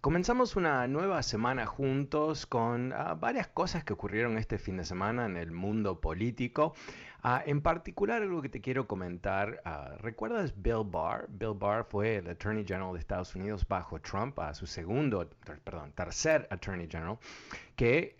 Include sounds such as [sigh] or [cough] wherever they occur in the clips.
Comenzamos una nueva semana juntos con uh, varias cosas que ocurrieron este fin de semana en el mundo político. Uh, en particular, algo que te quiero comentar, uh, ¿recuerdas Bill Barr? Bill Barr fue el Attorney General de Estados Unidos bajo Trump, a su segundo, perdón, tercer Attorney General, que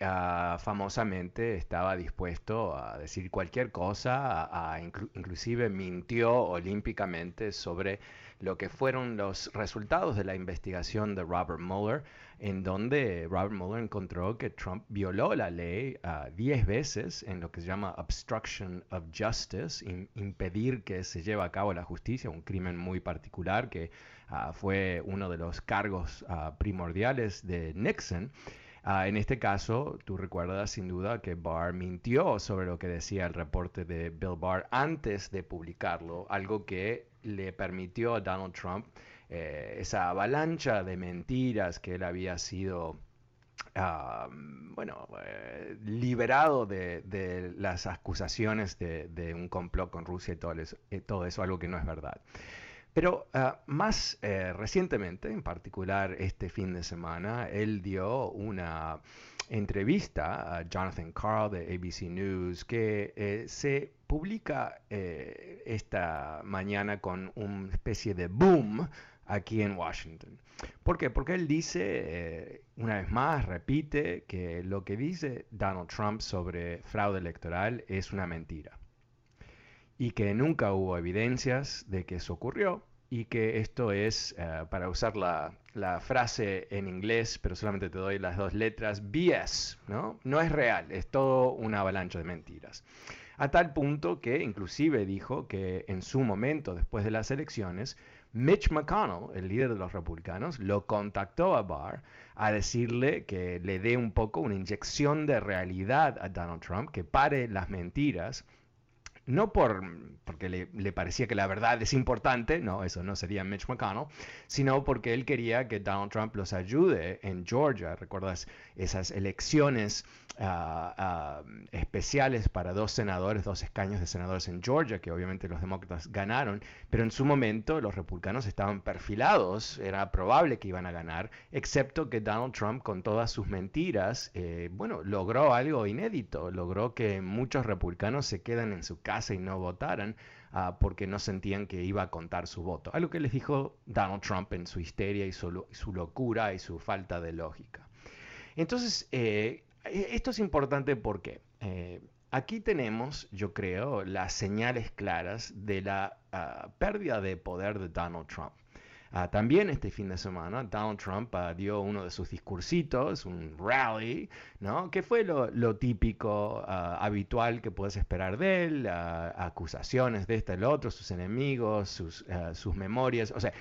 famosamente estaba dispuesto a decir cualquier cosa, a, a inclu inclusive mintió olímpicamente sobre lo que fueron los resultados de la investigación de Robert Mueller, en donde Robert Mueller encontró que Trump violó la ley 10 uh, veces en lo que se llama obstruction of justice, in, impedir que se lleve a cabo la justicia, un crimen muy particular que uh, fue uno de los cargos uh, primordiales de Nixon. En este caso, tú recuerdas sin duda que Barr mintió sobre lo que decía el reporte de Bill Barr antes de publicarlo, algo que le permitió a Donald Trump eh, esa avalancha de mentiras que él había sido bueno, eh, liberado de, de, las acusaciones de, de, un complot con Rusia y todo eso, y todo eso, algo que no es verdad. Pero uh, más eh, recientemente, en particular este fin de semana, él dio una entrevista a Jonathan Carl de ABC News que eh, se publica eh, esta mañana con una especie de boom aquí en Washington. ¿Por qué? Porque él dice, eh, una vez más, repite que lo que dice Donald Trump sobre fraude electoral es una mentira y que nunca hubo evidencias de que eso ocurrió y que esto es, uh, para usar la, la, frase en inglés, pero solamente te doy las dos letras, BS, ¿no? No es real, es todo una avalancha de mentiras. A tal punto que inclusive dijo que en su momento, después de las elecciones, Mitch McConnell, el líder de los republicanos, lo contactó a Barr a decirle que le dé un poco una inyección de realidad a Donald Trump, que pare las mentiras no por, porque le, le, parecía que la verdad es importante, no, eso no sería Mitch McConnell, sino porque él quería que Donald Trump los ayude en Georgia. ¿Recuerdas esas elecciones uh, uh, especiales para dos senadores, dos escaños de senadores en Georgia, que obviamente los demócratas ganaron, pero en su momento los republicanos estaban perfilados, era probable que iban a ganar, excepto que Donald Trump con todas sus mentiras, eh, bueno, logró algo inédito, logró que muchos republicanos se quedan en su casa y no votaran uh, porque no sentían que iba a contar su voto. Algo que les dijo Donald Trump en su histeria y su, locura y su falta de lógica. Entonces, eh, esto es importante porque eh, aquí tenemos, yo creo, las señales claras de la uh, pérdida de poder de Donald Trump. Uh, también este fin de semana Donald Trump uh, dio uno de sus discursitos, un rally, ¿no? que fue lo, lo típico, uh, habitual que puedes esperar de él, acusaciones de este y el otro, sus enemigos, sus, sus memorias, o sea,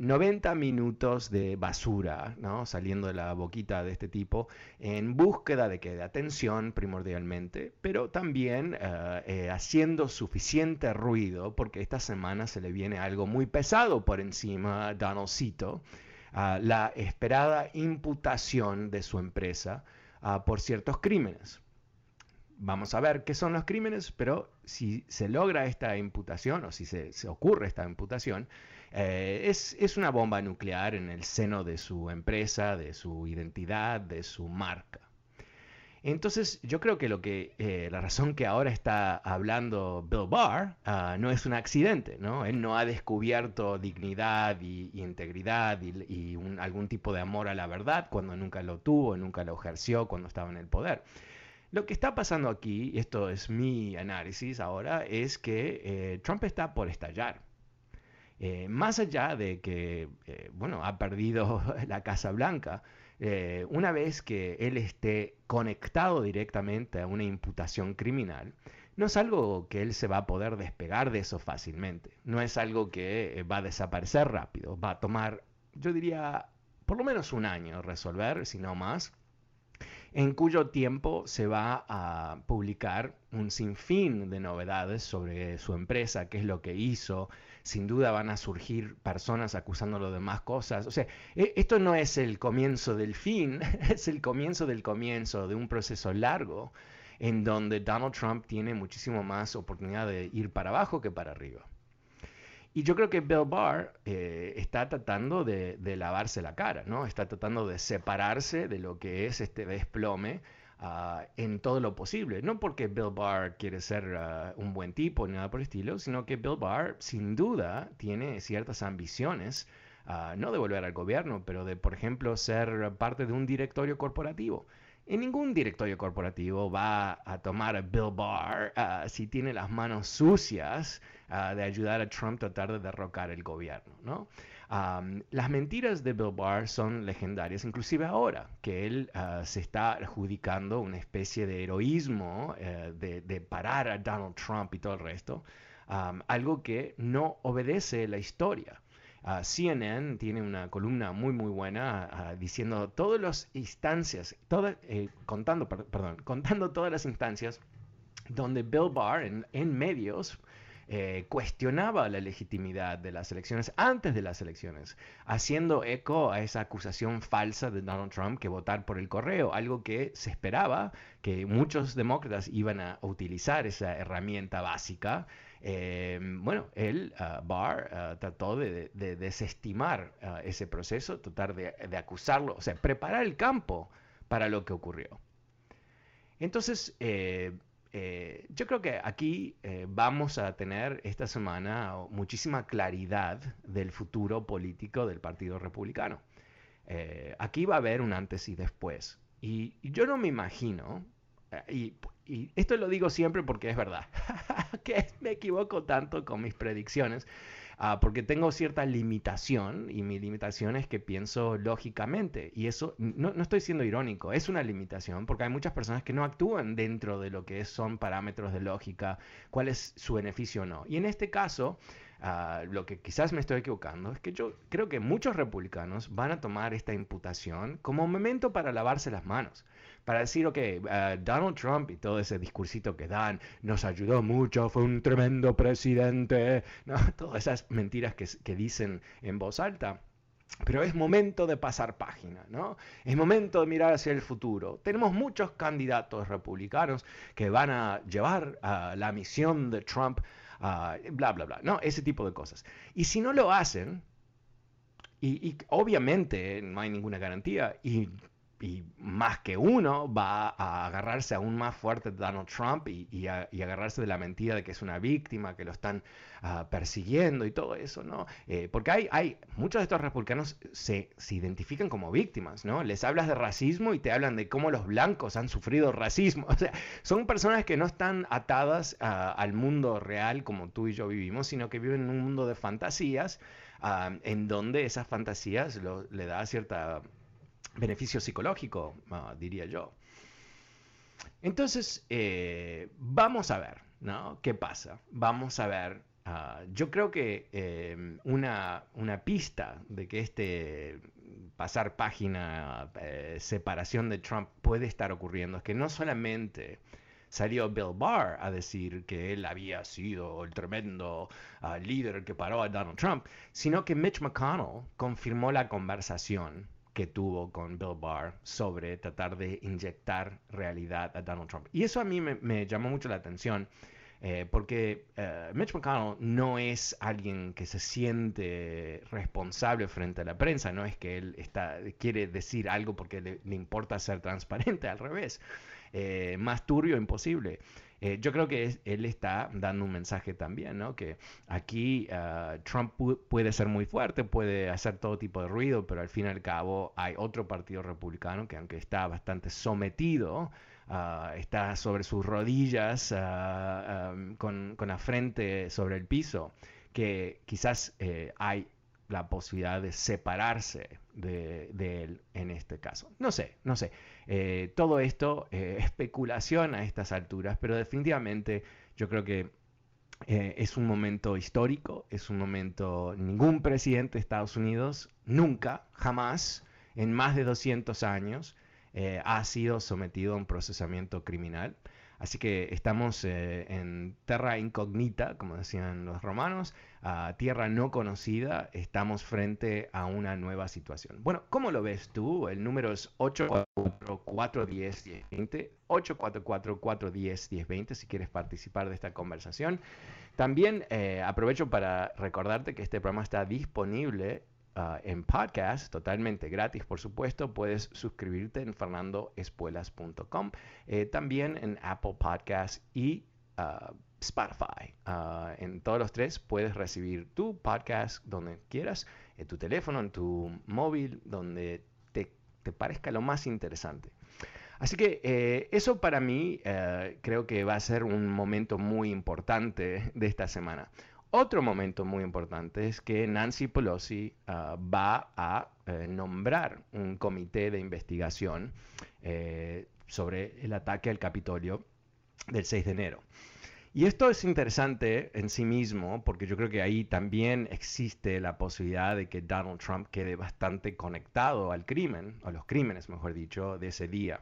90 minutos de basura, ¿no? Saliendo de la boquita de este tipo en búsqueda de que de atención primordialmente, pero también uh, eh, haciendo suficiente ruido porque esta semana se le viene algo muy pesado por encima a Donaldcito. la esperada imputación de su empresa por ciertos crímenes. Vamos a ver qué son los crímenes, pero si se logra esta imputación o si se, ocurre esta imputación, eh, es, es, una bomba nuclear en el seno de su empresa, de su identidad, de su marca. Entonces, yo creo que lo que eh, la razón que ahora está hablando Bill Barr ah, no es un accidente, ¿no? Él no ha descubierto dignidad y, integridad y, algún tipo de amor a la verdad cuando nunca lo tuvo, nunca lo ejerció cuando estaba en el poder. Lo que está pasando aquí, esto es mi análisis ahora, es que eh, Trump está por estallar. Eh, más allá de que, eh, bueno, ha perdido [laughs] la Casa Blanca, una vez que él esté conectado directamente a una imputación criminal, no es algo que él se va a poder despegar de eso fácilmente. No es algo que va a desaparecer rápido. Va a tomar, yo diría, por lo menos un año resolver, si no más en cuyo tiempo se va a publicar un sinfín de novedades sobre su empresa, qué es lo que hizo. Sin duda van a surgir personas acusándolo de más cosas. O sea, e, esto no es el comienzo del fin, [laughs] es el comienzo del comienzo de un proceso largo en donde Donald Trump tiene muchísimo más oportunidad de ir para abajo que para arriba. Y yo creo que Bill Barr eh, está tratando de, lavarse la cara, ¿no? Está tratando de separarse de lo que es este desplome ah, en todo lo posible. No porque Bill Barr quiere ser ah, un buen tipo ni nada por el estilo, sino que Bill Barr sin duda tiene ciertas ambiciones, ah, no de volver al gobierno, pero de, por ejemplo, ser parte de un directorio corporativo. En ningún directorio corporativo va a tomar a Bill Barr si tiene las manos sucias de ayudar a Trump a tratar de derrocar el gobierno. ¿no? las mentiras de Bill Barr son legendarias, inclusive ahora que él ah, se está adjudicando una especie de heroísmo eh, de, parar a Donald Trump y todo el resto, algo que no obedece la historia. CNN tiene una columna muy muy buena diciendo todas las instancias, eh, contando, perdón, contando todas las instancias donde Bill Barr en, en medios eh, cuestionaba la legitimidad de las elecciones antes de las elecciones, haciendo eco a esa acusación falsa de Donald Trump que votar por el correo, algo que se esperaba que muchos demócratas iban a utilizar esa herramienta básica. Eh, bueno, él, uh, Barr, uh, trató de, desestimar uh, ese proceso, tratar de, acusarlo, o sea, preparar el campo para lo que ocurrió. Entonces, eh, eh, yo creo que aquí vamos a tener esta semana muchísima claridad del futuro político del Partido Republicano. Aquí va a haber un antes y después. Y, yo no me imagino, y, y, esto lo digo siempre porque es verdad, [laughs] que me equivoco tanto con mis predicciones, Ah, porque tengo cierta limitación y mi limitación es que pienso lógicamente. Y eso no, no, estoy siendo irónico, es una limitación porque hay muchas personas que no actúan dentro de lo que son parámetros de lógica, cuál es su beneficio o no. Y en este caso, Ah, lo que quizás me estoy equivocando es que yo creo que muchos republicanos van a tomar esta imputación como momento para lavarse las manos, para decir, ok, ah, Donald Trump y todo ese discursito que dan nos ayudó mucho, fue un tremendo presidente, ¿no? [laughs] todas esas mentiras que, dicen en voz alta. Pero es momento de pasar página, ¿no? Es momento de mirar hacia el futuro. Tenemos muchos candidatos republicanos que van a llevar a la misión de Trump Ah, bla, bla, bla, ¿no? Ese tipo de cosas. Y si no lo hacen, y, obviamente no hay ninguna garantía, y y más que uno va a agarrarse aún más fuerte de Donald Trump y, agarrarse de la mentira de que es una víctima, que lo están ah, persiguiendo y todo eso, ¿no? Eh, porque hay, hay, muchos de estos republicanos se, se, identifican como víctimas, ¿no? Les hablas de racismo y te hablan de cómo los blancos han sufrido racismo. [laughs] O sea, son personas que no están atadas ah, al mundo real como tú y yo vivimos, sino que viven en un mundo de fantasías. Ah, en donde esas fantasías le da cierta beneficio psicológico, ah, diría yo. Entonces, eh, vamos a ver, ¿no? ¿Qué pasa? Vamos a ver. Ah, yo creo que em, una, una, pista de que este pasar página, eh, separación de Trump puede estar ocurriendo es que no solamente salió Bill Barr a decir que él había sido el tremendo ah, líder que paró a Donald Trump, sino que Mitch McConnell confirmó la conversación que tuvo con Bill Barr sobre tratar de inyectar realidad a Donald Trump. Y eso a mí me, llamó mucho la atención. Eh, porque eh, Mitch McConnell no es alguien que se siente responsable frente a la prensa, no es que él está, quiere decir algo porque le, importa ser transparente, al revés. Eh, más turbio imposible. Eh, yo creo que él está dando un mensaje también, ¿no? Que aquí ah, Trump puede ser muy fuerte, puede hacer todo tipo de ruido, pero al fin y al cabo hay otro partido republicano que aunque está bastante sometido, ah, está sobre sus rodillas ah, con, con, la frente sobre el piso, que quizás eh, hay la posibilidad de separarse de, él en este caso. No sé, no sé. Eh, todo esto eh, [laughs] especulación a estas alturas, pero definitivamente yo creo que eh, es un momento histórico, es un momento, ningún presidente de Estados Unidos, nunca, jamás, en más de 200 años, ha sido sometido a un procesamiento criminal. Así que estamos eh, en terra incognita, como decían los romanos, tierra no conocida, estamos frente a una nueva situación. Bueno, ¿cómo lo ves tú? El número es 844-410-1020, 844-410-1020 si quieres participar de esta conversación. También eh, aprovecho para recordarte que este programa está disponible Ah, en podcast, totalmente gratis, por supuesto. Puedes suscribirte en fernandoespuelas.com, eh, también en Apple Podcast y ah, Spotify. Ah, en todos los tres puedes recibir tu podcast donde quieras, en tu teléfono, en tu móvil, donde te, parezca lo más interesante. Así que eh, eso para mí eh, creo que va a ser un momento muy importante de esta semana. Otro momento muy importante es que Nancy Pelosi ah, va a eh, nombrar un comité de investigación eh, sobre el ataque al Capitolio del 6 de enero. Y esto es interesante en sí mismo porque yo creo que ahí también existe la posibilidad de que Donald Trump quede bastante conectado al crimen, o los crímenes, mejor dicho, de ese día.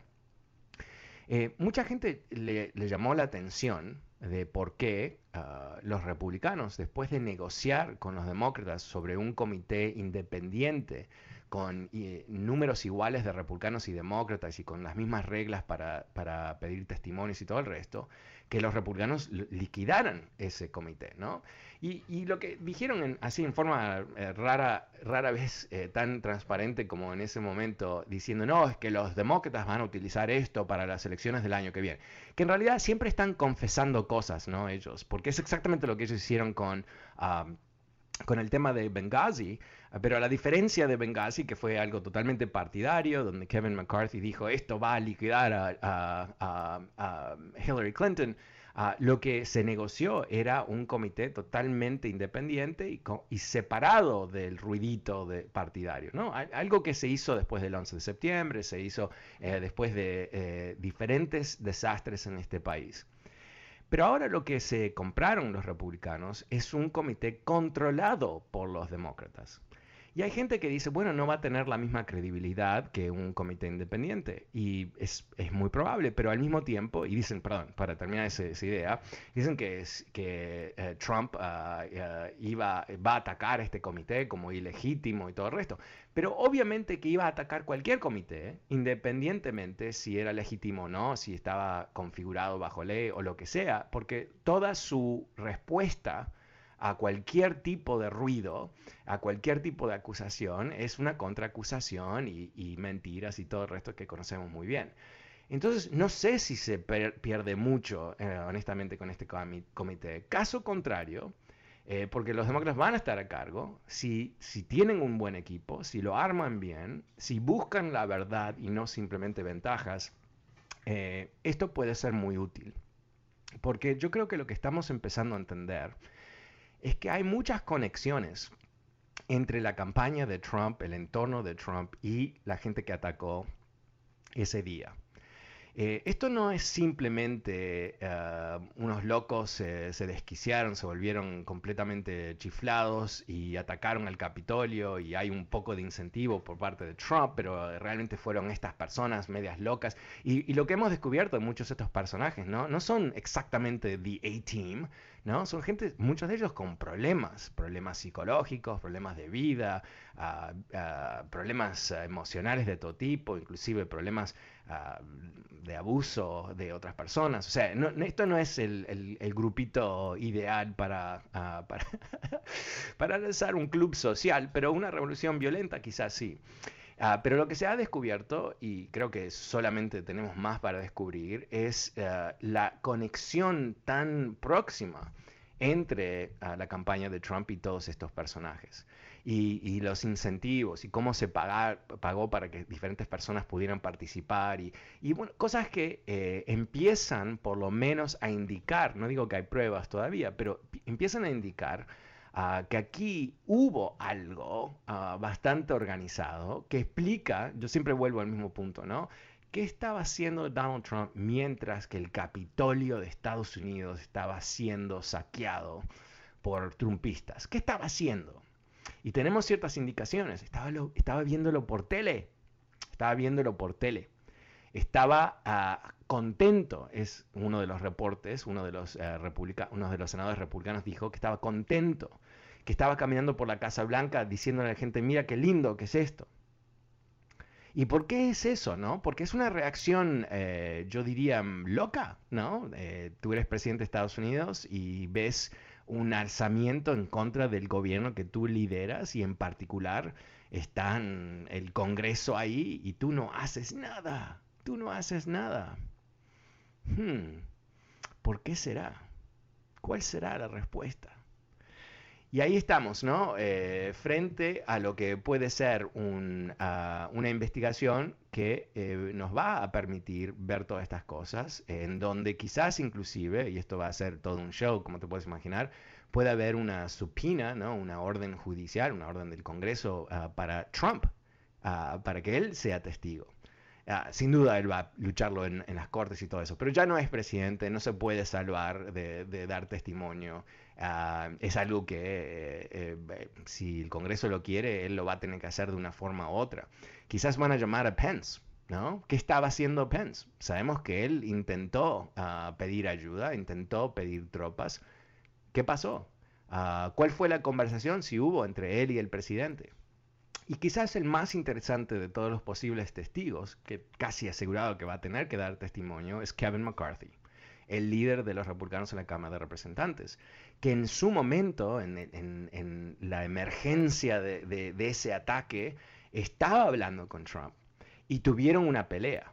Eh, mucha gente le, llamó la atención de por qué ah, los republicanos, después de negociar con los demócratas sobre un comité independiente con números iguales de republicanos y demócratas y con las mismas reglas para, para pedir testimonios y todo el resto, que los republicanos liquidaran ese comité, ¿no? Y, lo que dijeron así en forma eh, rara, rara vez eh, tan transparente como en ese momento, diciendo, no, es que los demócratas van a utilizar esto para las elecciones del año que viene. Que en realidad siempre están confesando cosas, ¿no? Ellos, porque es exactamente lo que ellos hicieron con... con el tema de Benghazi, pero a la diferencia de Benghazi, que fue algo totalmente partidario, donde Kevin McCarthy dijo esto va a liquidar a Hillary Clinton, Ah, lo que se negoció era un comité totalmente independiente y, separado del ruidito de partidario. Algo que se hizo después del 11 de septiembre, se hizo eh, después de eh, diferentes desastres en este país. Pero ahora lo que se compraron los republicanos es un comité controlado por los demócratas. Y hay gente que dice, bueno, no va a tener la misma credibilidad que un comité independiente. Y es, muy probable, pero al mismo tiempo, y dicen, perdón, para terminar esa, idea, dicen que, es, que eh, Trump ah, eh, iba, va a atacar este comité como ilegítimo y todo el resto. Pero obviamente que iba a atacar cualquier comité, independientemente si era legítimo o no, si estaba configurado bajo ley o lo que sea, porque toda su respuesta a cualquier tipo de ruido, a cualquier tipo de acusación, es una contraacusación y, mentiras y todo el resto que conocemos muy bien. Entonces, no sé si se pierde mucho, eh, honestamente, con este comité. Caso contrario, eh, porque los demócratas van a estar a cargo, si, si tienen un buen equipo, si lo arman bien, si buscan la verdad y no simplemente ventajas, eh, esto puede ser muy útil. Porque yo creo que lo que estamos empezando a entender es que hay muchas conexiones entre la campaña de Trump, el entorno de Trump y la gente que atacó ese día. Eh, esto no es simplemente eh, unos locos se desquiciaron, se volvieron completamente chiflados y atacaron al Capitolio y hay un poco de incentivo por parte de Trump, pero realmente fueron estas personas medias locas. Y, lo que hemos descubierto de muchos de estos personajes, ¿no? No son exactamente The A-Team, ¿no? Son gente, muchos de ellos con problemas, problemas psicológicos, problemas de vida, ah, ah, problemas emocionales de todo tipo, inclusive problemas ah, de abuso de otras personas. O sea, esto no es el, grupito ideal para, para, [laughs] para lanzar un club social, pero una revolución violenta quizás sí. Ah, pero lo que se ha descubierto, y creo que solamente tenemos más para descubrir, es ah, la conexión tan próxima entre ah, la campaña de Trump y todos estos personajes. Y, los incentivos y cómo se pagó para que diferentes personas pudieran participar y, bueno, cosas que eh, empiezan por lo menos a indicar, no digo que hay pruebas todavía, pero empiezan a indicar Ah, que aquí hubo algo ah, bastante organizado que explica, yo siempre vuelvo al mismo punto, ¿no? ¿Qué estaba haciendo Donald Trump mientras que el Capitolio de Estados Unidos estaba siendo saqueado por trumpistas? ¿Qué estaba haciendo? Y tenemos ciertas indicaciones. Estaba, estaba viéndolo por tele. Estaba viéndolo por tele. Estaba ah, contento, es uno de los reportes, uno de los, eh, uno de los senadores republicanos dijo que estaba contento que estaba caminando por la Casa Blanca diciéndole a la gente, mira qué lindo que es esto. ¿Y por qué es eso, no? Porque es una reacción, eh, yo diría, loca, ¿no? Eh, tú eres presidente de Estados Unidos y ves un alzamiento en contra del gobierno que tú lideras y en particular está el Congreso ahí y tú no haces nada, tú no haces nada. Hmm, ¿Por qué será? ¿Cuál será la respuesta? Y ahí estamos, ¿no? Eh, frente a lo que puede ser ah, una investigación que eh, nos va a permitir ver todas estas cosas, en donde quizás inclusive, y esto va a ser todo un show, como te puedes imaginar, puede haber una supina, ¿no? Una orden judicial, una orden del Congreso ah, para Trump, ah, para que él sea testigo. sin duda él va a lucharlo en, las cortes y todo eso, pero ya no es presidente, no se puede salvar de dar testimonio. Ah, es algo que eh, eh, si el Congreso lo quiere, él lo va a tener que hacer de una forma u otra. Quizás van a llamar a Pence, ¿no? ¿Qué estaba haciendo Pence? Sabemos que él intentó ah, pedir ayuda, intentó pedir tropas. ¿Qué pasó? Ah, ¿Cuál fue la conversación, si hubo, entre él y el presidente? Y quizás el más interesante de todos los posibles testigos, que casi asegurado que va a tener que dar testimonio, es Kevin McCarthy el líder de los republicanos en la Cámara de Representantes, que en su momento, en, la emergencia de, ese ataque, estaba hablando con Trump y tuvieron una pelea.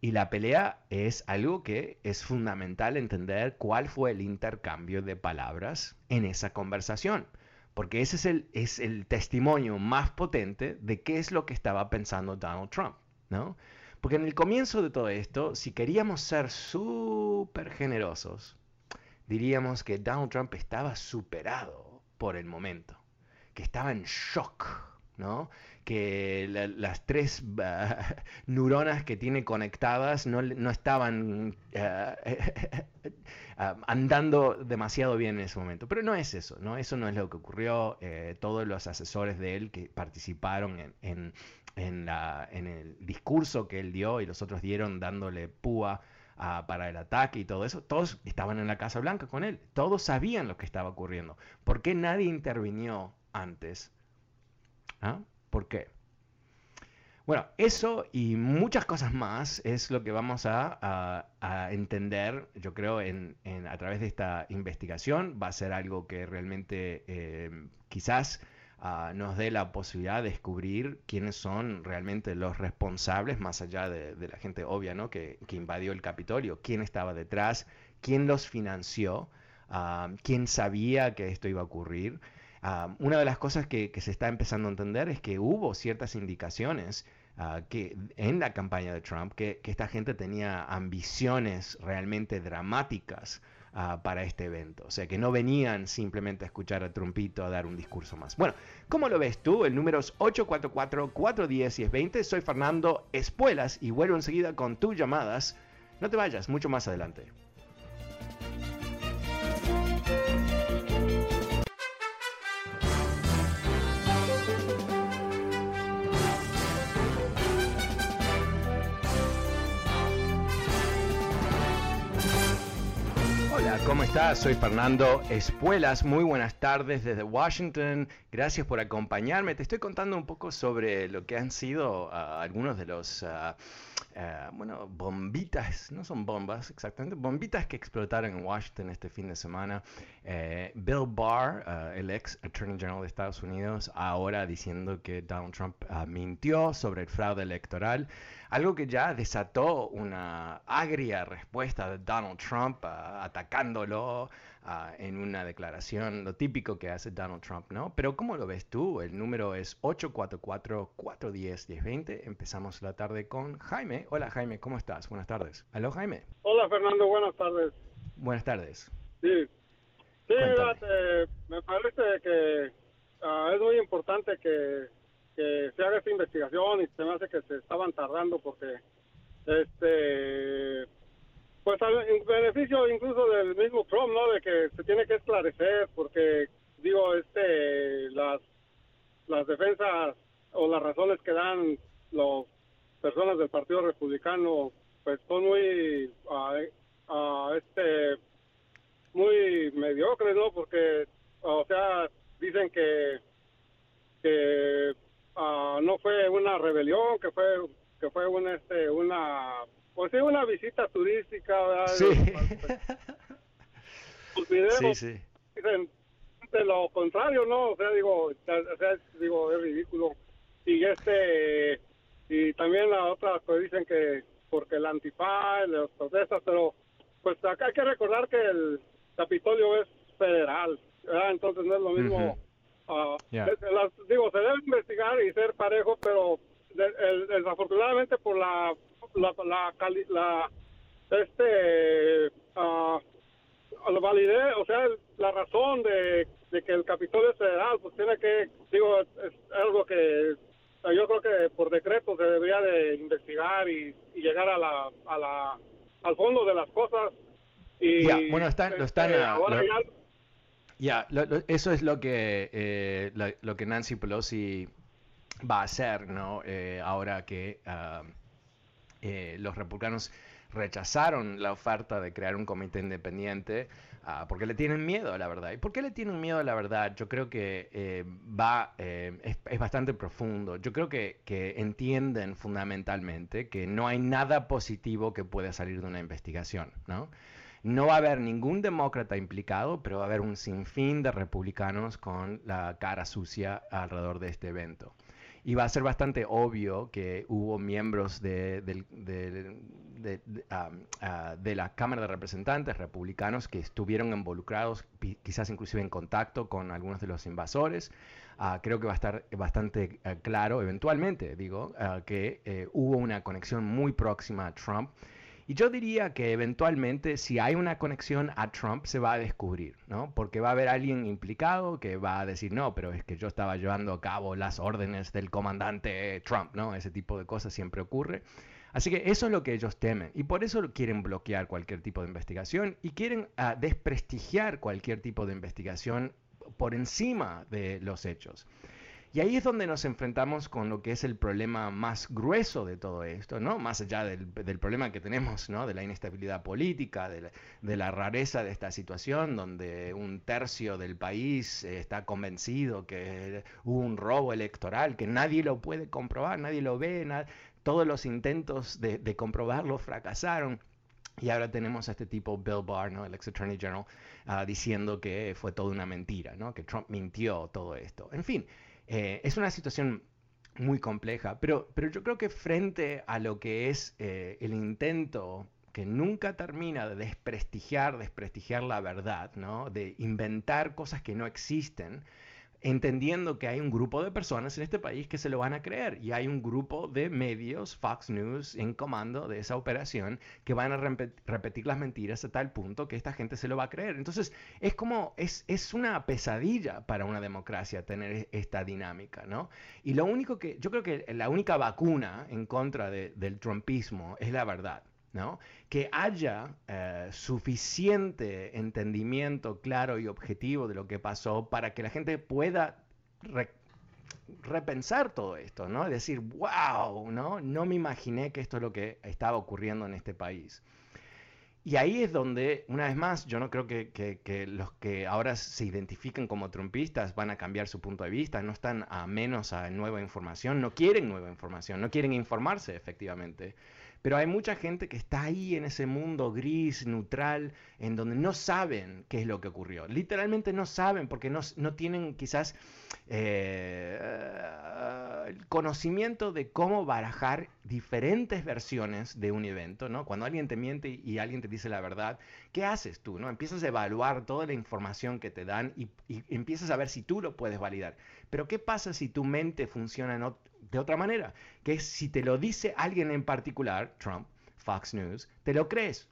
Y la pelea es algo que es fundamental entender cuál fue el intercambio de palabras en esa conversación, porque ese es el, es el testimonio más potente de qué es lo que estaba pensando Donald Trump, ¿no? Porque en el comienzo de todo esto, si queríamos ser súper generosos, diríamos que Donald Trump estaba superado por el momento, que estaba en shock, ¿no? que las tres ah, [laughs] neuronas que tiene conectadas no, estaban ah, [laughs] ah, andando demasiado bien en ese momento. Pero no es eso, ¿no? Eso no es lo que ocurrió. Eh, todos los asesores de él que participaron en, en, el discurso que él dio y los otros dieron dándole púa para el ataque y todo eso, todos estaban en la Casa Blanca con él, todos sabían lo que estaba ocurriendo. ¿Por qué nadie intervinió antes? ¿Ah? ¿Por qué? Bueno, eso y muchas cosas más es lo que vamos a, entender, yo creo, en, a través de esta investigación. Va a ser algo que realmente eh, quizás Ah, nos dé la posibilidad de descubrir quiénes son realmente los responsables, más allá de, la gente obvia ¿no? que, invadió el Capitolio, quién estaba detrás, quién los financió, ah, quién sabía que esto iba a ocurrir. Ah, una de las cosas que, se está empezando a entender es que hubo ciertas indicaciones que en la campaña de Trump que, esta gente tenía ambiciones realmente dramáticas ah, para este evento. O sea, que no venían simplemente a escuchar a Trumpito a dar un discurso más. Bueno, ¿cómo lo ves tú? El número es 844-410-1020. Soy Fernando Espuelas y vuelvo enseguida con tus llamadas. No te vayas, mucho más adelante. ¿Cómo estás? Soy Fernando Espuelas. Muy buenas tardes desde Washington. Gracias por acompañarme. Te estoy contando un poco sobre lo que han sido ah, algunos de los, ah, ah, bueno, bombitas, no son bombas exactamente, bombitas que explotaron en Washington este fin de semana. Eh, Bill Barr, el ex Attorney General de Estados Unidos, ahora diciendo que Donald Trump mintió sobre el fraude electoral algo que ya desató una agria respuesta de Donald Trump atacándolo en una declaración, lo típico que hace Donald Trump, ¿no? Pero ¿cómo lo ves tú? El número es 844-410-1020. Empezamos la tarde con Jaime. Hola Jaime, ¿cómo estás? Buenas tardes. ¿Aló Jaime? Hola Fernando, buenas tardes. Buenas tardes. Sí, sí me parece que ah, es muy importante que que se haga esta investigación y se me hace que se estaban tardando porque este pues en beneficio incluso del mismo Trump no de que se tiene que esclarecer porque digo este las las defensas o las razones que dan las personas del Partido Republicano pues son muy este muy mediocres no porque o sea dicen que que Ah, no fue una rebelión, que fue que fue una este una pues sí una visita turística Sí. Los [laughs] videos dicen de lo contrario, ¿no? O sea, digo, o sea, digo, es ridículo. Y este y también la otra pues dicen que porque el antifaz, las protestas, pero pues acá hay que recordar que el Capitolio es federal, ¿verdad? Entonces no es lo mismo Uh, digo, se debe investigar y ser parejo, pero desafortunadamente por la la, la, este uh, la validez, o sea, la razón de, que el Capitolio es federal, pues tiene que, digo, es, algo que yo creo que por decreto se debería de investigar y, llegar a la, a la, al fondo de las cosas. Y, bueno, están, lo están, este, ahora ya, ya, eso es lo que, eh, lo, que Nancy Pelosi va a hacer, ¿no? Eh, ahora que ah, eh, los republicanos rechazaron la oferta de crear un comité independiente ah, porque le tienen miedo, la verdad. ¿Y por qué le tienen miedo, la verdad? Yo creo que va, es, es, bastante profundo. Yo creo que, que entienden fundamentalmente que no hay nada positivo que pueda salir de una investigación, ¿no? No va a haber ningún demócrata implicado, pero va a haber un sinfín de republicanos con la cara sucia alrededor de este evento. Y va a ser bastante obvio que hubo miembros de, ah, la Cámara de Representantes republicanos que estuvieron involucrados, quizás inclusive en contacto con algunos de los invasores. Ah, creo que va a estar bastante eh, claro, eventualmente, digo, ah, que eh, hubo una conexión muy próxima a Trump y yo diría que eventualmente si hay una conexión a Trump se va a descubrir, ¿no? Porque va a haber alguien implicado que va a decir, no, pero es que yo estaba llevando a cabo las órdenes del comandante Trump, ¿no? Ese tipo de cosas siempre ocurre. Así que eso es lo que ellos temen y por eso quieren bloquear cualquier tipo de investigación y quieren ah, desprestigiar cualquier tipo de investigación por encima de los hechos. Y ahí es donde nos enfrentamos con lo que es el problema más grueso de todo esto, ¿no? Más allá del, problema que tenemos, ¿no? De la inestabilidad política, de la, rareza de esta situación, donde un tercio del país está convencido que hubo un robo electoral, que nadie lo puede comprobar, nadie lo ve, todos los intentos de, comprobarlo fracasaron. Y ahora tenemos a este tipo, Bill Barr, ¿no? el ex Attorney General, ah, diciendo que fue toda una mentira, ¿no? que Trump mintió todo esto. En fin, eh, es una situación muy compleja, pero, pero yo creo que frente a lo que es eh, el intento que nunca termina de desprestigiar, desprestigiar la verdad, ¿no? de inventar cosas que no existen, entendiendo que hay un grupo de personas en este país que se lo van a creer y hay un grupo de medios, Fox News, en comando de esa operación que van a repetir las mentiras a tal punto que esta gente se lo va a creer. Entonces, es como, es, es una pesadilla para una democracia tener e-, esta dinámica, ¿no? Y lo único que, yo creo que la única vacuna en contra del trumpismo es la verdad. ¿No? que haya eh, suficiente entendimiento claro y objetivo de lo que pasó para que la gente pueda repensar todo esto, ¿no? decir, wow, ¿no? no me imaginé que esto es lo que estaba ocurriendo en este país. Y ahí es donde, una vez más, yo no creo que, que, los que ahora se identifican como trumpistas van a cambiar su punto de vista, no están a menos a nueva información, no quieren nueva información, no quieren informarse efectivamente. Pero hay mucha gente que está ahí en ese mundo gris, neutral, en donde no saben qué es lo que ocurrió. Literalmente no saben porque no, no tienen quizás eh, el conocimiento de cómo barajar diferentes versiones de un evento. ¿no? Cuando alguien te miente y, alguien te dice la verdad, ¿qué haces tú? ¿no? Empiezas a evaluar toda la información que te dan y, y empiezas a ver si tú lo puedes validar. Pero ¿qué pasa si tu mente funciona en, de otra manera, que si te lo dice alguien en particular, Trump, Fox News, te lo crees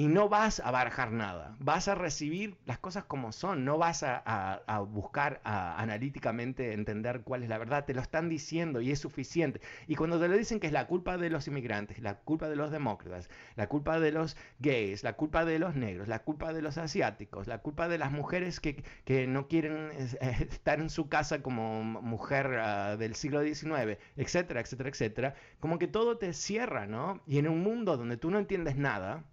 y no vas a barajar nada, vas a recibir las cosas como son, no vas a, buscar analíticamente entender cuál es la verdad, te lo están diciendo y es suficiente. Y cuando te lo dicen que es la culpa de los inmigrantes, la culpa de los demócratas, la culpa de los gays, la culpa de los negros, la culpa de los asiáticos, la culpa de las mujeres que, no quieren eh, [laughs] estar en su casa como mujer ah, del siglo XIX, etcétera, etcétera, etcétera, como que todo te cierra, ¿no? Y en un mundo donde tú no entiendes nada,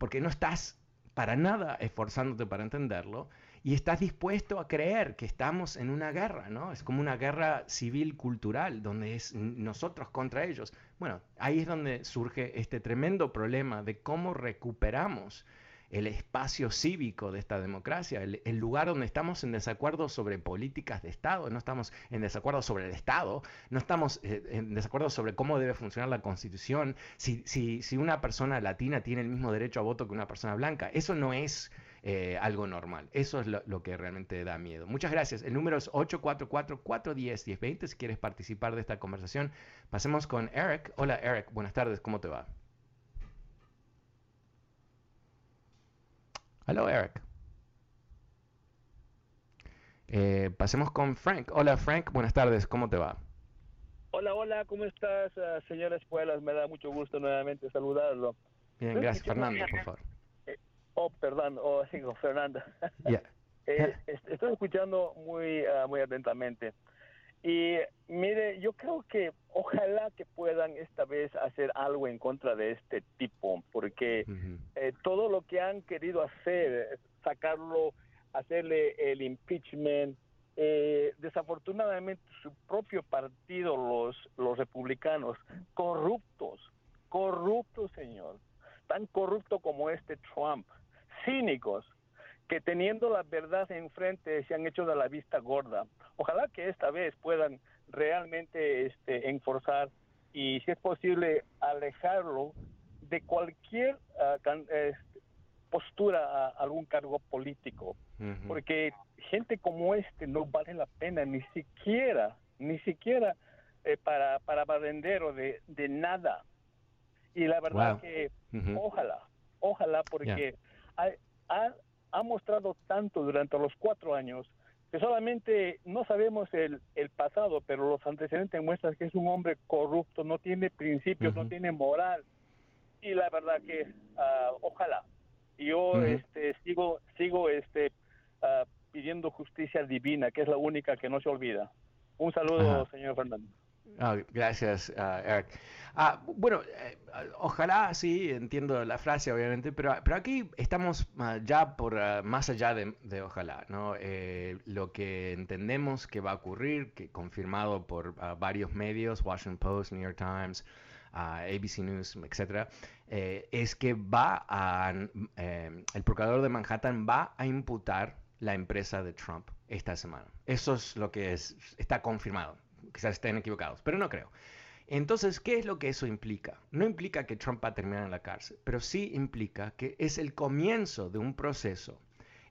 porque no estás para nada esforzándote para entenderlo y estás dispuesto a creer que estamos en una guerra, ¿no? Es como una guerra civil cultural donde es nosotros contra ellos. Bueno, ahí es donde surge este tremendo problema de cómo recuperamos el espacio cívico de esta democracia, el, lugar donde estamos en desacuerdo sobre políticas de Estado, no estamos en desacuerdo sobre el Estado, no estamos eh, en desacuerdo sobre cómo debe funcionar la Constitución, si, si, si, una persona latina tiene el mismo derecho a voto que una persona blanca. Eso no es eh, algo normal. Eso es lo, lo, que realmente da miedo. Muchas gracias. El número es 844-410-1020 si quieres participar de esta conversación. Pasemos con Eric. Hola Eric, buenas tardes, ¿cómo te va? Hello, Eric. Eh, pasemos con Frank. Hola, Frank. Buenas tardes. ¿Cómo te va? Hola, hola. ¿Cómo estás, uh, señora Espuelas? Me da mucho gusto nuevamente saludarlo. Bien, gracias. Fernando, por favor. Eh, oh, perdón. Oh, [laughs] digo, Fernando. [laughs] eh, estoy escuchando muy, uh, muy atentamente. Y mire, yo creo que ojalá que puedan esta vez hacer algo en contra de este tipo, porque eh, todo lo que han querido hacer, sacarlo, hacerle el impeachment, eh, desafortunadamente su propio partido, los, los republicanos, corruptos, corruptos, señor, tan corrupto como este Trump, cínicos, que teniendo la verdad enfrente se han hecho de la vista gorda. Ojalá que esta vez puedan realmente este, enforzar y, si es posible, alejarlo de cualquier ah, este, postura a algún cargo político, porque gente como este no vale la pena ni siquiera, ni siquiera eh, para para barrendero de, de nada. Y la verdad que ojalá, ojalá, porque hay, ha mostrado tanto durante los cuatro años que solamente no sabemos el, el pasado, pero los antecedentes muestran que es un hombre corrupto, no tiene principios, no tiene moral. Y la verdad que uh, ojalá. Yo este, sigo, sigo este, uh, pidiendo justicia divina, que es la única que no se olvida. Un saludo, señor Fernando. Ah, gracias, ah, Eric. Ah, bueno, eh, ojalá, sí, entiendo la frase, obviamente, pero, pero aquí estamos ya por más allá de, ojalá, ¿no? Eh, lo que entendemos que va a ocurrir, que confirmado por varios medios, Washington Post, New York Times, ABC News, etcétera, eh, es que va a, el procurador de Manhattan va a imputar la empresa de Trump esta semana. Eso es lo que es, está confirmado quizás estén equivocados, pero no creo. Entonces, ¿qué es lo que eso implica? No implica que Trump va a terminar en la cárcel, pero sí implica que es el comienzo de un proceso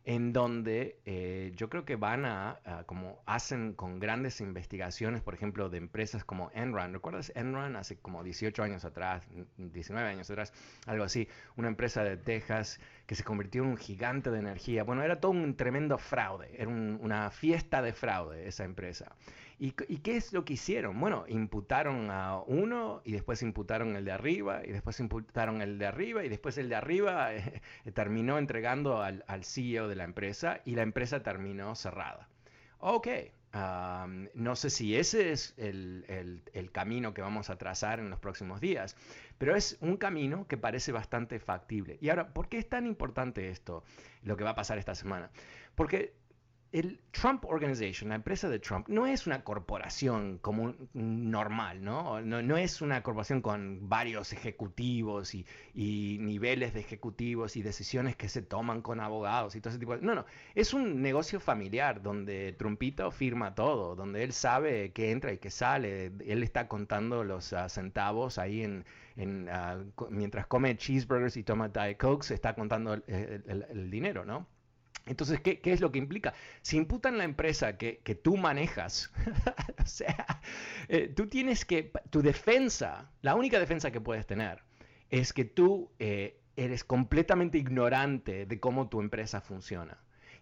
en donde eh, yo creo que van a, como hacen con grandes investigaciones, por ejemplo, de empresas como Enron. ¿Recuerdas Enron hace como 18 años atrás, 19 años atrás, algo así? Una empresa de Texas que se convirtió en un gigante de energía. Bueno, era todo un tremendo fraude, era una fiesta de fraude esa empresa. ¿Y, qué es lo que hicieron? Bueno, imputaron a uno y después imputaron el de arriba y después imputaron el de arriba y después el de arriba eh, terminó entregando al, CEO de la empresa y la empresa terminó cerrada. Ok, no sé si ese es el, el, camino que vamos a trazar en los próximos días, pero es un camino que parece bastante factible. Y ahora, ¿por qué es tan importante esto, lo que va a pasar esta semana? Porque el Trump Organization, la empresa de Trump, no es una corporación como normal, ¿no? ¿no? es una corporación con varios ejecutivos y, niveles de ejecutivos y decisiones que se toman con abogados y todo ese tipo de... No, no, es un negocio familiar donde Trumpito firma todo, donde él sabe que entra y que sale, él está contando los ah, centavos ahí en, ah, mientras come cheeseburgers y toma Diet Coke, está contando el dinero, ¿no? Entonces, ¿qué, es lo que implica? Si imputan la empresa que, tú manejas, [laughs] o sea, eh, tú tienes que, tu defensa, la única defensa que puedes tener es que tú eh, eres completamente ignorante de cómo tu empresa funciona.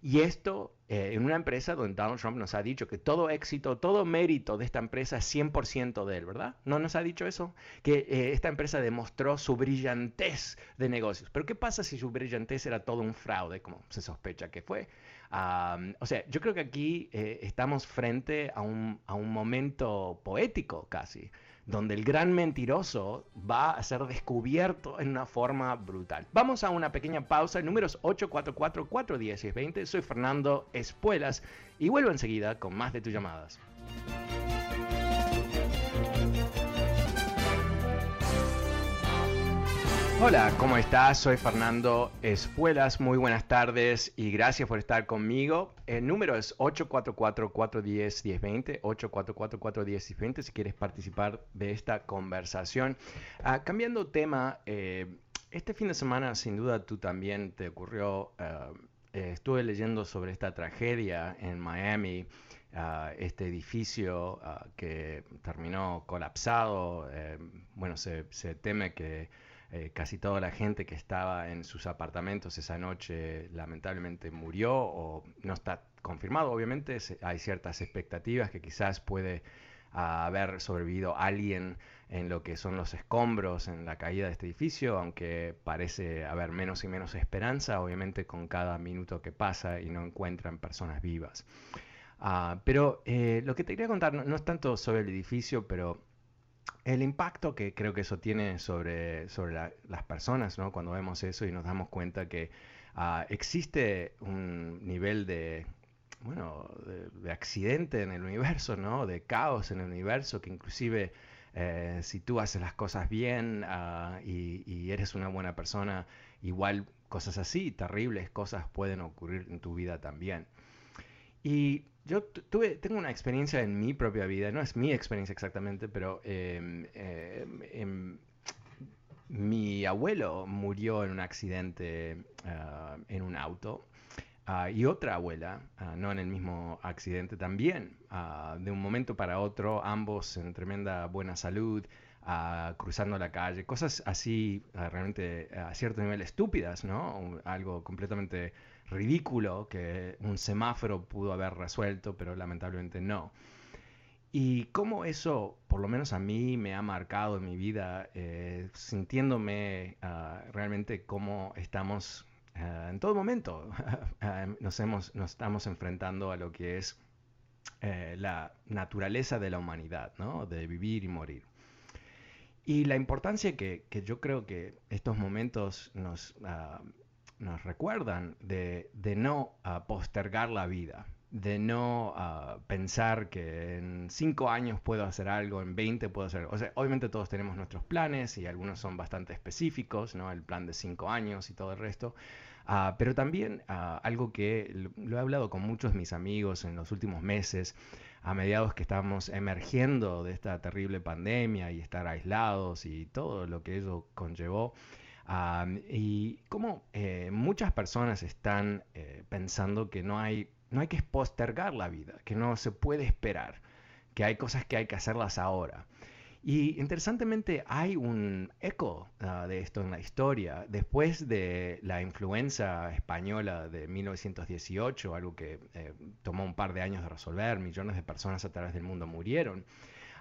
Y esto eh, en una empresa donde Donald Trump nos ha dicho que todo éxito, todo mérito de esta empresa es 100% de él, ¿verdad? ¿No nos ha dicho eso? Que eh, esta empresa demostró su brillantez de negocios. Pero ¿qué pasa si su brillantez era todo un fraude, como se sospecha que fue? o sea, yo creo que aquí eh, estamos frente a un, a un momento poético casi donde el gran mentiroso va a ser descubierto en una forma brutal. Vamos a una pequeña pausa, números 844-410-20. Soy Fernando Espuelas y vuelvo enseguida con más de tus llamadas. Hola, ¿cómo estás? Soy Fernando Espuelas. Muy buenas tardes y gracias por estar conmigo. El número es 844-410-1020, 844-410-1020 si quieres participar de esta conversación. Ah, cambiando tema, eh, este fin de semana sin duda tú también te ocurrió, ah, eh, estuve leyendo sobre esta tragedia en Miami. Ah, este edificio que terminó colapsado. Eh, bueno, se, se teme que eh, casi toda la gente que estaba en sus apartamentos esa noche lamentablemente murió o no está confirmado. Obviamente hay ciertas expectativas que quizás puede haber sobrevivido alguien en lo que son los escombros, en la caída de este edificio, aunque parece haber menos y menos esperanza, obviamente con cada minuto que pasa y no encuentran personas vivas. Ah, pero eh, lo que te quería contar no, es tanto sobre el edificio, pero el impacto que creo que eso tiene sobre, sobre las personas, ¿no? Cuando vemos eso y nos damos cuenta que ah, existe un nivel de, bueno, de, accidente en el universo, ¿no? De caos en el universo, que inclusive eh, si tú haces las cosas bien ah, y, y, eres una buena persona, igual cosas así, terribles cosas pueden ocurrir en tu vida también. Y yo tuve, tengo una experiencia en mi propia vida, no es mi experiencia exactamente, pero em, mi abuelo murió en un accidente ah, en un auto ah, y otra abuela, ah, no en el mismo accidente también, de un momento para otro, ambos en tremenda buena salud, cruzando la calle, cosas así realmente a cierto nivel estúpidas, ¿no? Algo completamente ridículo que un semáforo pudo haber resuelto, pero lamentablemente no. Y cómo eso, por lo menos a mí, me ha marcado en mi vida, eh, sintiéndome ah, realmente cómo estamos ah, en todo momento, [laughs] ah, nos, hemos, nos estamos enfrentando a lo que es eh, la naturaleza de la humanidad, ¿no? de vivir y morir. Y la importancia que, que yo creo que estos momentos nos, nos recuerdan de, no ah, postergar la vida, de no ah, pensar que en cinco años puedo hacer algo, en 20 puedo hacer algo. O sea, obviamente todos tenemos nuestros planes y algunos son bastante específicos, ¿no? El plan de cinco años y todo el resto. Ah, pero también algo que lo he hablado con muchos de mis amigos en los últimos meses, a mediados que estamos emergiendo de esta terrible pandemia y estar aislados y todo lo que ello conllevó, y como eh, muchas personas están eh, pensando que no hay, no hay que postergar la vida, que no se puede esperar, que hay cosas que hay que hacerlas ahora. Y interesantemente hay un eco ah, de esto en la historia. Después de la influenza española de 1918, algo que eh, tomó un par de años de resolver, millones de personas a través del mundo murieron.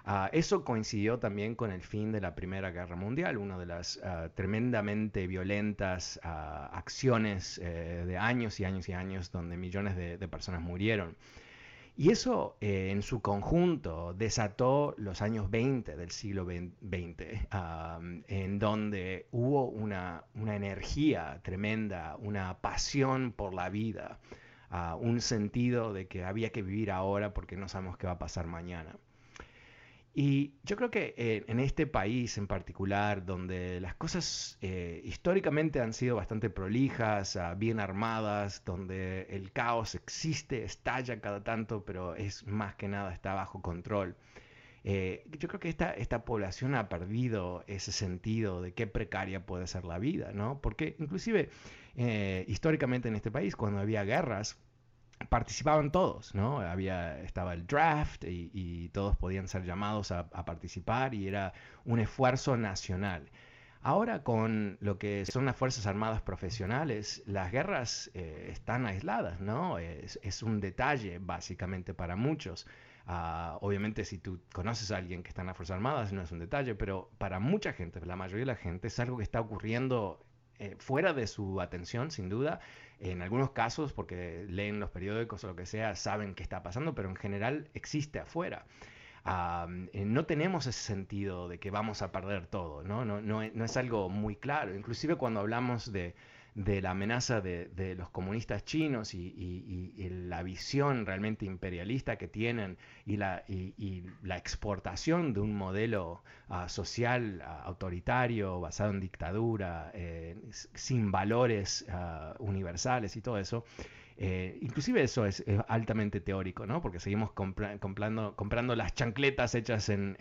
Ah, eso coincidió también con el fin de la Primera Guerra Mundial, una de las ah, tremendamente violentas acciones eh, de años y años y años donde millones de personas murieron. Y eso eh, en su conjunto desató los años 20 del siglo XX, en donde hubo una, energía tremenda, una pasión por la vida, ah, un sentido de que había que vivir ahora porque no sabemos qué va a pasar mañana. Y yo creo que eh, en este país en particular, donde las cosas eh, históricamente han sido bastante prolijas, ah, bien armadas, donde el caos existe, estalla cada tanto, pero es más que nada está bajo control. Eh, yo creo que esta, esta población ha perdido ese sentido de qué precaria puede ser la vida, ¿no? Porque inclusive históricamente en este país, cuando había guerras, participaban todos, ¿no? Había, estaba el draft y, todos podían ser llamados a, participar y era un esfuerzo nacional. Ahora con lo que son las Fuerzas Armadas profesionales, las guerras eh, están aisladas, ¿no? Es, un detalle básicamente para muchos. Ah, obviamente si tú conoces a alguien que está en las Fuerzas Armadas no es un detalle, pero para mucha gente, la mayoría de la gente, es algo que está ocurriendo eh, fuera de su atención, sin duda, en algunos casos, porque leen los periódicos o lo que sea, saben qué está pasando, pero en general existe afuera. Eh, no tenemos ese sentido de que vamos a perder todo, ¿no? No, no, no es algo muy claro. Inclusive cuando hablamos de de la amenaza de, los comunistas chinos y, la visión realmente imperialista que tienen y la, exportación de un modelo ah, social ah, autoritario basado en dictadura, eh, sin valores ah, universales y todo eso, eh, inclusive eso es, altamente teórico, ¿no? Porque seguimos comprando, comprando las chancletas hechas en,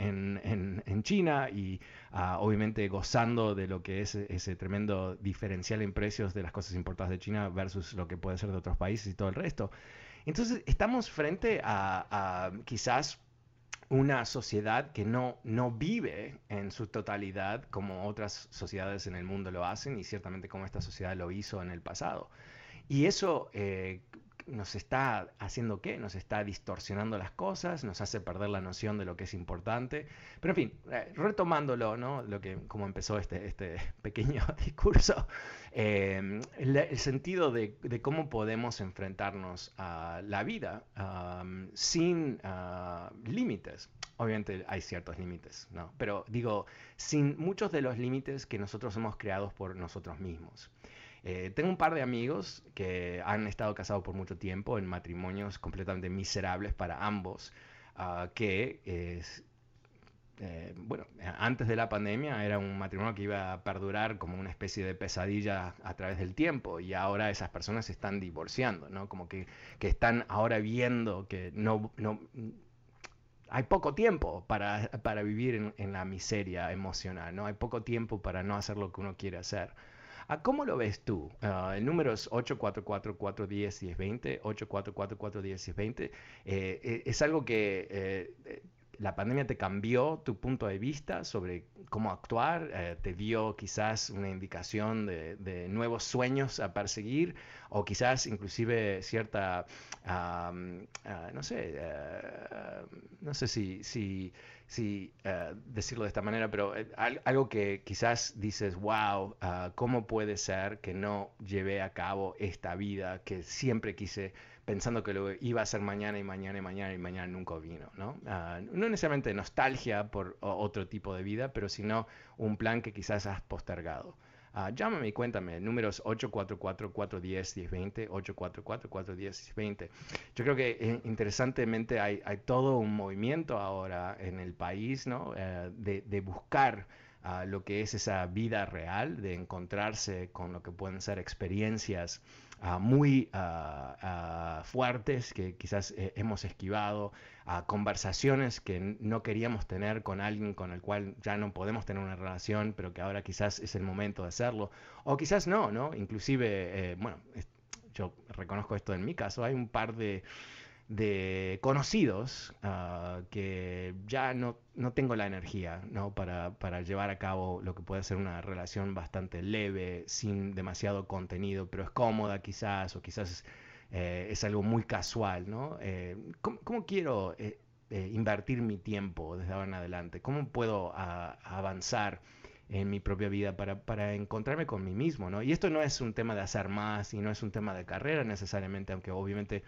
China y ah, obviamente gozando de lo que es ese tremendo diferencial en precios de las cosas importadas de China versus lo que puede ser de otros países y todo el resto. Entonces estamos frente a, quizás una sociedad que no, no vive en su totalidad como otras sociedades en el mundo lo hacen y ciertamente como esta sociedad lo hizo en el pasado. Y eso eh, nos está haciendo qué? Nos está distorsionando las cosas, nos hace perder la noción de lo que es importante. Pero en fin, eh, retomándolo, ¿no? Lo que, como empezó este, este [laughs] pequeño [laughs] discurso, eh, el, sentido de, cómo podemos enfrentarnos a la vida sin ah, límites. Obviamente hay ciertos límites, ¿no? Pero digo, sin muchos de los límites que nosotros hemos creado por nosotros mismos. Eh, tengo un par de amigos que han estado casados por mucho tiempo en matrimonios completamente miserables para ambos, ah, que eh, bueno, antes de la pandemia era un matrimonio que iba a perdurar como una especie de pesadilla a través del tiempo y ahora esas personas se están divorciando, ¿no? Como que, que están ahora viendo que no, no hay poco tiempo para, para vivir en, en, la miseria emocional, ¿no? Hay poco tiempo para no hacer lo que uno quiere hacer. ¿Cómo lo ves tú? Uh, el número es 844-410-1020, 844-410-1020. Eh, es algo que eh, la pandemia te cambió tu punto de vista sobre cómo actuar, eh, te dio quizás una indicación de, nuevos sueños a perseguir o quizás inclusive cierta, ah, no sé, no sé si si eh, decirlo de esta manera, pero eh, algo que quizás dices, wow, ah, ¿cómo puede ser que no llevé a cabo esta vida que siempre quise pensando que lo iba a hacer mañana y mañana y mañana y mañana nunca vino, ¿no? Ah, no necesariamente nostalgia por otro tipo de vida, pero sino un plan que quizás has postergado. Uh, llámame y cuéntame, números 844-410-1020, 844-410-1020. Yo creo que eh, interesantemente hay, todo un movimiento ahora en el país, ¿no? Eh, de, de, buscar lo que es esa vida real, de encontrarse con lo que pueden ser experiencias muy fuertes que quizás eh, hemos esquivado, a conversaciones que no queríamos tener con alguien con el cual ya no podemos tener una relación, pero que ahora quizás es el momento de hacerlo, o quizás no, ¿no? Inclusive, eh, bueno, yo reconozco esto en mi caso, hay un par de de conocidos ah, que ya no, no, tengo la energía ¿no? Para, para, llevar a cabo lo que puede ser una relación bastante leve, sin demasiado contenido, pero es cómoda quizás, o quizás eh, es algo muy casual. ¿no? Eh, ¿cómo, quiero eh, invertir mi tiempo desde ahora en adelante? ¿Cómo puedo avanzar? en mi propia vida para, para, encontrarme con mí mismo, ¿no? Y esto no es un tema de hacer más y no es un tema de carrera necesariamente, aunque obviamente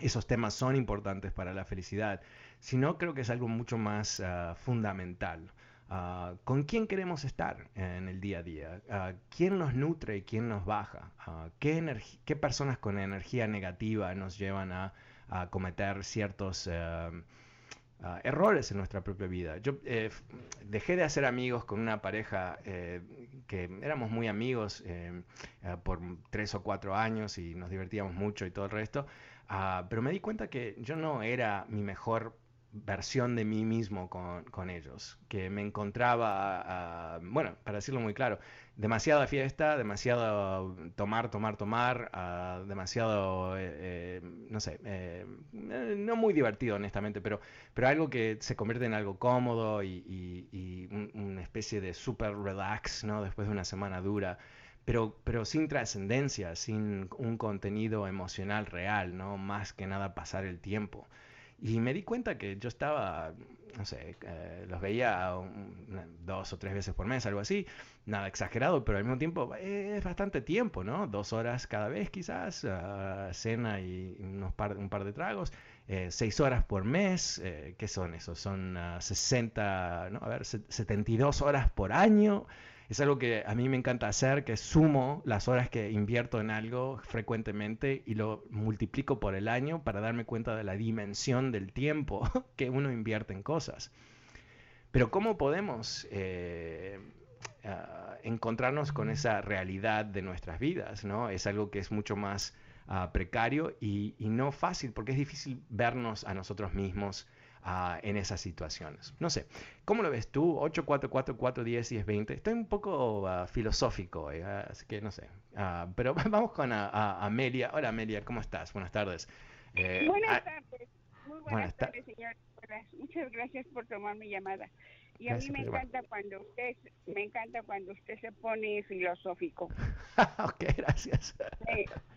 esos temas son importantes para la felicidad, sino creo que es algo mucho más ah, fundamental. Ah, ¿Con quién queremos estar en el día a día? Uh, ¿Quién nos nutre y quién nos baja? ¿qué, ¿qué, personas con energía negativa nos llevan a, cometer ciertos errores en nuestra propia vida? Yo eh, dejé de hacer amigos con una pareja eh, que éramos muy amigos eh, por tres o cuatro años y nos divertíamos mucho y todo el resto. Ah, pero me di cuenta que yo no era mi mejor versión de mí mismo con, ellos, que me encontraba, ah, bueno, para decirlo muy claro, demasiada fiesta, demasiado tomar, tomar, tomar, ah, demasiado, eh, eh, no sé, eh, no muy divertido honestamente, pero, pero algo que se convierte en algo cómodo y, una especie de super relax, ¿no? Después de una semana dura pero, pero sin trascendencia, sin un contenido emocional real, ¿no? Más que nada pasar el tiempo. Y me di cuenta que yo estaba, no sé, eh, los veía dos o tres veces por mes, algo así, nada exagerado, pero al mismo tiempo eh, es bastante tiempo, ¿no? Dos horas cada vez quizás, uh, cena y unos par, un par de tragos, eh, seis horas por mes, ¿qué son esos? Son 60, no, a ver, 72 horas por año es algo que a mí me encanta hacer, que sumo las horas que invierto en algo frecuentemente y lo multiplico por el año para darme cuenta de la dimensión del tiempo [laughs] que uno invierte en cosas. Pero ¿cómo podemos eh, ah, encontrarnos con esa realidad de nuestras vidas? ¿no? Es algo que es mucho más ah, precario y, y, no fácil porque es difícil vernos a nosotros mismos en esas situaciones. No sé, ¿cómo lo ves tú? 8, 4, 4, 4, 10, 10, 20. Estoy un poco uh, filosófico, eh, así que no sé. Uh, pero [laughs] vamos con Amelia. Hola Amelia, ¿cómo estás? Buenas tardes. Eh, buenas tardes. Muy buenas, tardes, señor. Muchas gracias por tomar mi llamada. Y a mí me encanta cuando usted me encanta cuando usted se pone filosófico. [laughs] ok, gracias.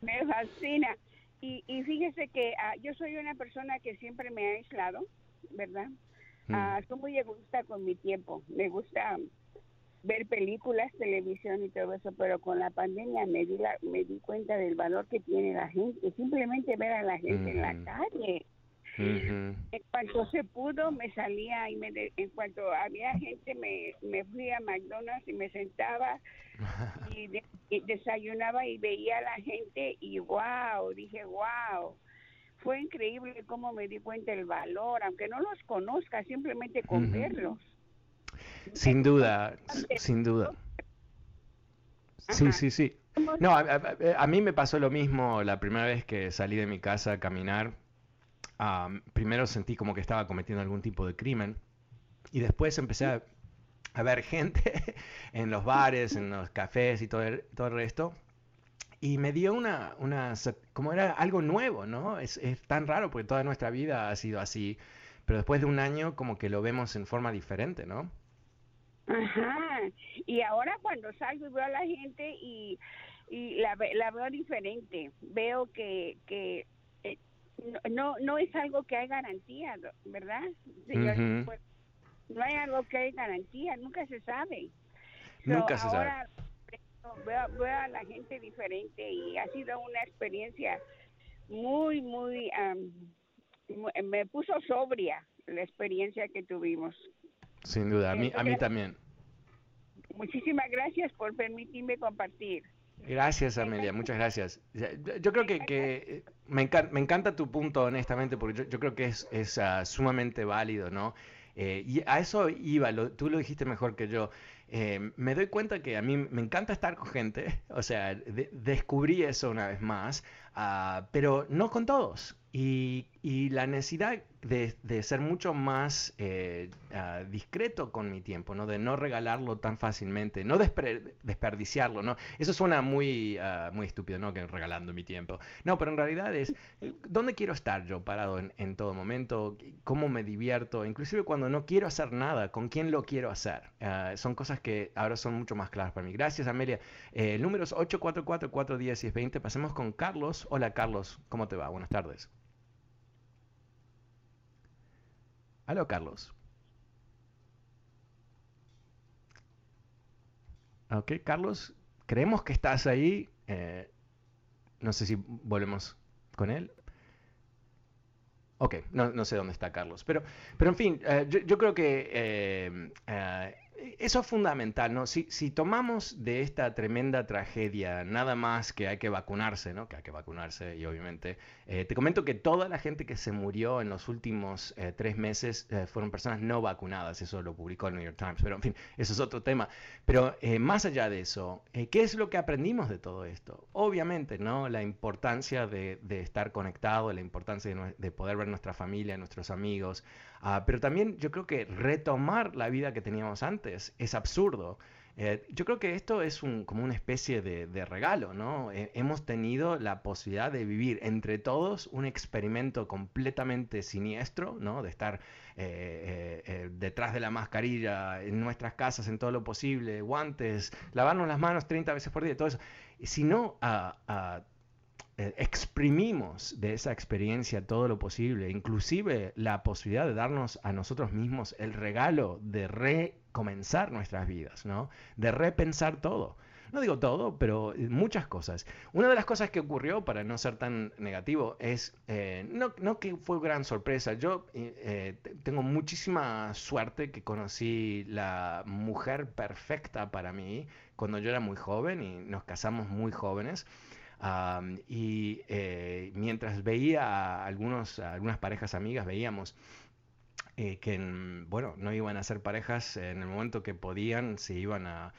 me fascina. Y, y fíjese que uh, yo soy una persona que siempre me ha aislado. ¿Verdad? Mm. Ah, soy muy egoísta con mi tiempo. Me gusta ver películas, televisión y todo eso, pero con la pandemia me di, la, me di cuenta del valor que tiene la gente. Simplemente ver a la gente en la calle. En cuanto se pudo, me salía y me en cuanto había gente, me, me fui a McDonald's y me sentaba [laughs] y, y desayunaba y veía a la gente y wow, dije wow fue increíble cómo me di cuenta el valor, aunque no los conozca, simplemente con verlos. Sin duda, sin duda. Sí, sí, sí. No, a, mí me pasó lo mismo la primera vez que salí de mi casa a caminar. primero sentí como que estaba cometiendo algún tipo de crimen y después empecé a, a ver gente [laughs] en los bares, en los cafés y todo el, todo el resto y me dio una, una, como era algo nuevo, ¿no? Es, es, tan raro porque toda nuestra vida ha sido así, pero después de un año como que lo vemos en forma diferente, ¿no? Ajá, y ahora cuando salgo y veo a la gente y, y la, la veo diferente, veo que, que eh, no, no es algo que hay garantía, ¿verdad? Pues, no hay algo que hay garantía, nunca se sabe. Nunca se sabe veo, a la gente diferente y ha sido una experiencia muy, muy, me puso sobria la experiencia que tuvimos. Sin duda, a mí, a mí también. Muchísimas gracias por permitirme compartir. Gracias, Amelia, muchas gracias. Yo creo que, que me, encanta, me encanta tu punto, honestamente, porque yo, yo creo que es, es ah, sumamente válido, ¿no? Eh, y a eso iba, tú lo dijiste mejor que yo. Eh, me doy cuenta que a mí me encanta estar con gente, [laughs] o sea, descubrí eso una vez más, ah, pero no con todos. Y, y la necesidad de, ser mucho más eh, ah, discreto con mi tiempo, ¿no? De no regalarlo tan fácilmente, no desperdiciarlo, ¿no? Eso suena muy, uh, muy estúpido, ¿no? Que regalando mi tiempo. No, pero en realidad es, ¿dónde quiero estar yo parado en, todo momento? ¿Cómo me divierto? Inclusive cuando no quiero hacer nada, ¿con quién lo quiero hacer? Uh, son cosas que ahora son mucho más claras para mí. Gracias, Amelia. Eh, el número es 844-410-1020. Pasemos con Carlos. Hola, Carlos. ¿Cómo te va? Buenas tardes. Aló, Carlos. Ok, Carlos, creemos que estás ahí. Eh, no sé si volvemos con él. Ok, no, no, sé dónde está Carlos. Pero, pero en fin, eh, yo, creo que eh, eso es fundamental, ¿no? Si, si, tomamos de esta tremenda tragedia nada más que hay que vacunarse, ¿no? Que hay que vacunarse y obviamente, eh, te comento que toda la gente que se murió en los últimos eh, tres meses eh, fueron personas no vacunadas, eso lo publicó el New York Times, pero en fin, eso es otro tema. Pero más allá de eso, ¿qué es lo que aprendimos de todo esto? Obviamente, ¿no? La importancia de, de estar conectado, la importancia de, de poder ver nuestra familia, nuestros amigos, Ah, pero también yo creo que retomar la vida que teníamos antes es absurdo. Eh, yo creo que esto es un, como una especie de, regalo, ¿no? Eh, hemos tenido la posibilidad de vivir entre todos un experimento completamente siniestro, ¿no? De estar eh, detrás de la mascarilla, en nuestras casas, en todo lo posible, guantes, lavarnos las manos 30 veces por día, todo eso. Si no a eh, exprimimos de esa experiencia todo lo posible, inclusive la posibilidad de darnos a nosotros mismos el regalo de recomenzar nuestras vidas, ¿no? De repensar todo. No digo todo, pero muchas cosas. Una de las cosas que ocurrió, para no ser tan negativo, es, eh, no, no, que fue gran sorpresa, yo eh, tengo muchísima suerte que conocí la mujer perfecta para mí cuando yo era muy joven y nos casamos muy jóvenes y eh, mientras veía a algunos, algunas parejas amigas, veíamos eh, que, bueno, no iban a ser parejas en el momento que podían, se iban a,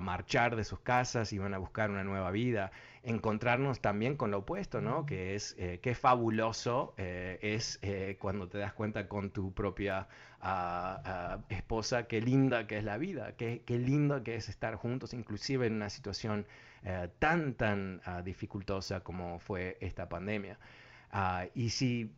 marchar de sus casas, iban a buscar una nueva vida, encontrarnos también con lo opuesto, ¿no? Que es, eh, qué fabuloso es cuando te das cuenta con tu propia ah, ah, esposa, qué linda que es la vida, qué, qué lindo que es estar juntos, inclusive en una situación eh, tan, tan uh, dificultosa como fue esta pandemia. Uh, y si,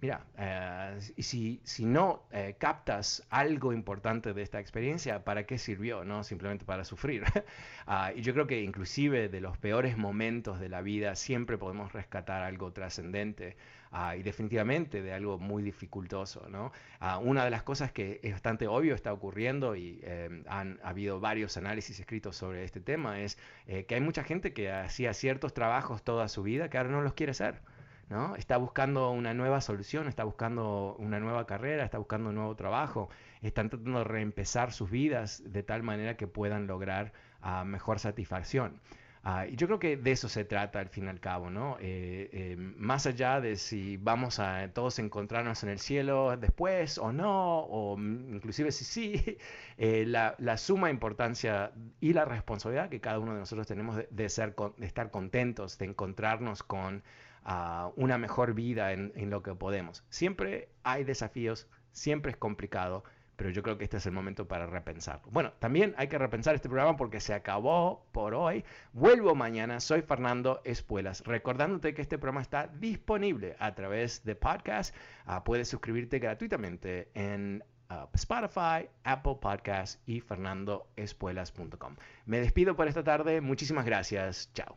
mira, eh, y si, si no eh, captas algo importante de esta experiencia, ¿para qué sirvió? No simplemente para sufrir. [laughs] y yo creo que inclusive de los peores momentos de la vida siempre podemos rescatar algo trascendente. Ah, y definitivamente de algo muy dificultoso. ¿no? Ah, una de las cosas que es bastante obvio está ocurriendo y eh, han habido varios análisis escritos sobre este tema es eh, que hay mucha gente que hacía ciertos trabajos toda su vida que ahora no los quiere hacer. ¿no? Está buscando una nueva solución, está buscando una nueva carrera, está buscando un nuevo trabajo, están tratando de reempezar sus vidas de tal manera que puedan lograr uh, mejor satisfacción. Ah, y yo creo que de eso se trata al fin y al cabo, ¿no? Eh, eh, más allá de si vamos a todos encontrarnos en el cielo después o no, o inclusive si sí, [laughs] eh, la, la, suma importancia y la responsabilidad que cada uno de nosotros tenemos de, ser, de estar contentos, de encontrarnos con ah, una mejor vida en, en lo que podemos. Siempre hay desafíos, siempre es complicado, pero yo creo que este es el momento para repensarlo. Bueno, también hay que repensar este programa porque se acabó por hoy. Vuelvo mañana, soy Fernando Espuelas, recordándote que este programa está disponible a través de podcast. Ah, puedes suscribirte gratuitamente en ah, Spotify, Apple Podcasts y fernandoespuelas.com. Me despido por esta tarde, muchísimas gracias, chao.